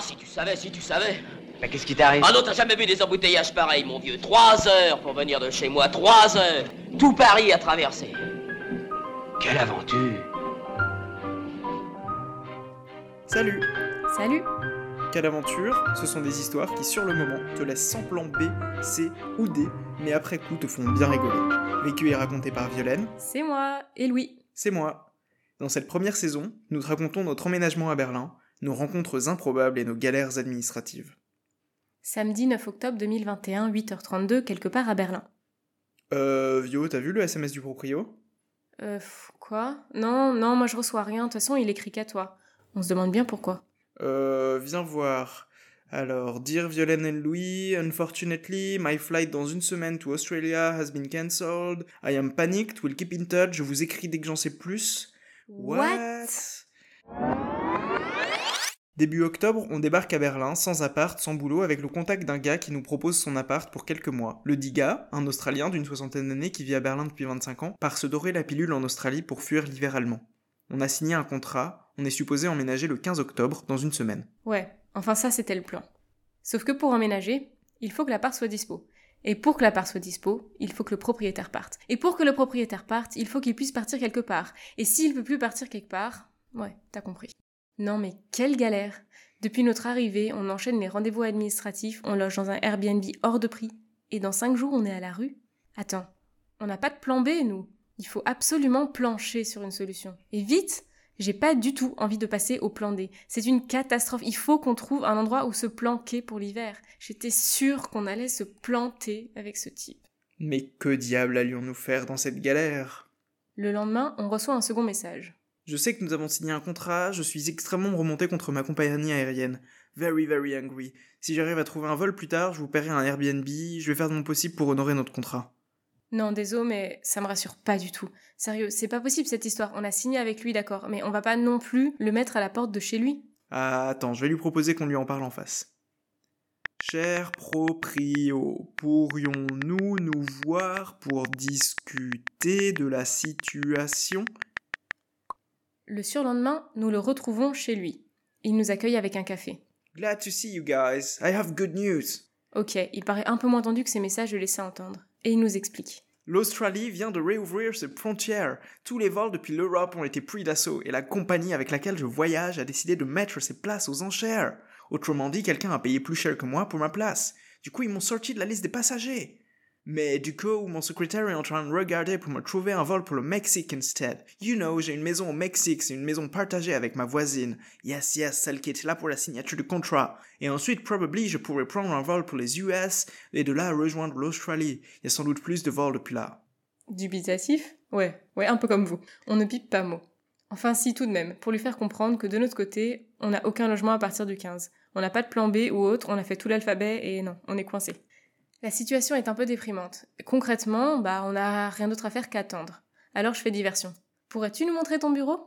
si tu savais, si tu savais. Mais qu'est-ce qui t'arrive Ah non, t'as jamais vu des embouteillages pareils, mon vieux. Trois heures pour venir de chez moi, trois heures. Tout Paris à traverser. Quelle aventure Salut Salut Quelle aventure Ce sont des histoires qui, sur le moment, te laissent sans plan B, C ou D, mais après coup te font bien rigoler. Vécu et raconté par Violaine, C'est moi et Louis. c'est moi. Dans cette première saison, nous te racontons notre emménagement à Berlin, nos rencontres improbables et nos galères administratives. Samedi 9 octobre 2021, 8h32, quelque part à Berlin. Euh, Vio, t'as vu le SMS du proprio? Euh, quoi? Non, non, moi je reçois rien. De toute façon, il écrit qu'à toi. On se demande bien pourquoi. Euh, viens voir. Alors, Dear Violaine and Louis, unfortunately, my flight dans une semaine to Australia has been cancelled. I am panicked, will keep in touch, je vous écris dès que j'en sais plus. Début octobre, on débarque à Berlin, sans appart, sans boulot, avec le contact d'un gars qui nous propose son appart pour quelques mois. Le dit gars, un Australien d'une soixantaine d'années qui vit à Berlin depuis 25 ans, part se dorer la pilule en Australie pour fuir l'hiver allemand. On a signé un contrat, on est supposé emménager le 15 octobre, dans une semaine. Ouais, enfin ça c'était le plan. Sauf que pour emménager, il faut que l'appart soit dispo. Et pour que l'appart soit dispo, il faut que le propriétaire parte. Et pour que le propriétaire parte, il faut qu'il puisse partir quelque part. Et s'il peut plus partir quelque part, ouais, t'as compris. Non mais quelle galère Depuis notre arrivée, on enchaîne les rendez-vous administratifs, on loge dans un Airbnb hors de prix. Et dans cinq jours, on est à la rue Attends, on n'a pas de plan B, nous? Il faut absolument plancher sur une solution. Et vite j'ai pas du tout envie de passer au plan D. C'est une catastrophe. Il faut qu'on trouve un endroit où se planquer pour l'hiver. J'étais sûre qu'on allait se planter avec ce type. Mais que diable allions-nous faire dans cette galère? Le lendemain, on reçoit un second message. Je sais que nous avons signé un contrat, je suis extrêmement remonté contre ma compagnie aérienne. Very, very angry. Si j'arrive à trouver un vol plus tard, je vous paierai un Airbnb, je vais faire de mon possible pour honorer notre contrat. Non, désolé, mais ça me rassure pas du tout. Sérieux, c'est pas possible cette histoire. On a signé avec lui, d'accord, mais on va pas non plus le mettre à la porte de chez lui? Ah, attends, je vais lui proposer qu'on lui en parle en face. Cher proprio, pourrions-nous nous voir pour discuter de la situation? Le surlendemain, nous le retrouvons chez lui. Il nous accueille avec un café. Glad to see you guys. I have good news. Ok, il paraît un peu moins tendu que ses messages le laissaient entendre. Et il nous explique. L'Australie vient de réouvrir ses frontières. Tous les vols depuis l'Europe ont été pris d'assaut et la compagnie avec laquelle je voyage a décidé de mettre ses places aux enchères. Autrement dit, quelqu'un a payé plus cher que moi pour ma place. Du coup, ils m'ont sorti de la liste des passagers. Mais du coup, mon secrétaire est en train de regarder pour me trouver un vol pour le Mexique instead. You know, j'ai une maison au Mexique, c'est une maison partagée avec ma voisine. Yes, yes, celle qui était là pour la signature du contrat. Et ensuite, probably, je pourrais prendre un vol pour les US et de là rejoindre l'Australie. Il y a sans doute plus de vols depuis là. Dubitatif? Ouais, ouais, un peu comme vous. On ne pipe pas mot. Enfin, si, tout de même, pour lui faire comprendre que de notre côté, on n'a aucun logement à partir du 15. On n'a pas de plan B ou autre, on a fait tout l'alphabet et non, on est coincé. La situation est un peu déprimante. Concrètement, bah, on n'a rien d'autre à faire qu'attendre. Alors je fais diversion. Pourrais-tu nous montrer ton bureau?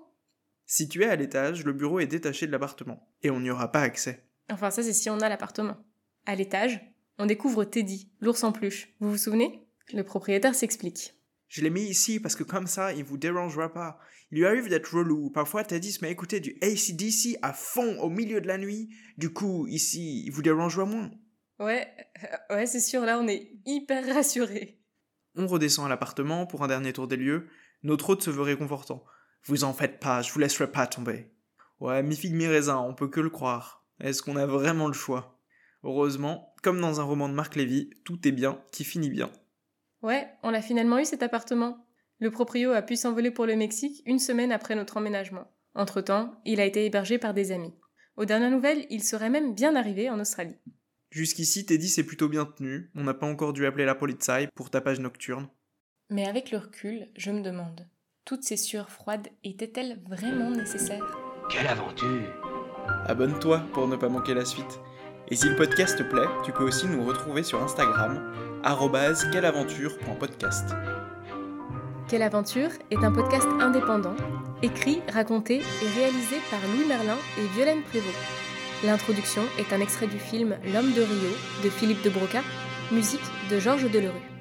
Situé à l'étage, le bureau est détaché de l'appartement. Et on n'y aura pas accès. Enfin, ça c'est si on a l'appartement. À l'étage, on découvre Teddy, l'ours en peluche. Vous vous souvenez? Le propriétaire s'explique. Je l'ai mis ici parce que comme ça, il vous dérangera pas. Il lui arrive d'être relou. Parfois, Teddy se met à écouter du ACDC à fond au milieu de la nuit. Du coup, ici, il vous dérangera moins. Ouais, ouais, c'est sûr, là on est hyper rassurés. On redescend à l'appartement pour un dernier tour des lieux. Notre hôte se veut réconfortant. Vous en faites pas, je vous laisserai pas tomber. Ouais, mi figue mi raisin, on peut que le croire. Est-ce qu'on a vraiment le choix? Heureusement, comme dans un roman de Marc Lévy, tout est bien qui finit bien. Ouais, on a finalement eu cet appartement. Le proprio a pu s'envoler pour le Mexique une semaine après notre emménagement. Entre-temps, il a été hébergé par des amis. Aux dernières nouvelles, il serait même bien arrivé en Australie. Jusqu'ici, Teddy s'est plutôt bien tenu. On n'a pas encore dû appeler la polizei pour tapage nocturne. Mais avec le recul, je me demande, toutes ces sueurs froides étaient-elles vraiment nécessaires? Quelle aventure Abonne-toi pour ne pas manquer la suite. Et si le podcast te plaît, tu peux aussi nous retrouver sur Instagram, quelleaventure.podcast. Quelle aventure est un podcast indépendant, écrit, raconté et réalisé par Louis Merlin et Violaine Prévost. L'introduction est un extrait du film L'homme de Rio de Philippe de Broca, musique de Georges Delerue.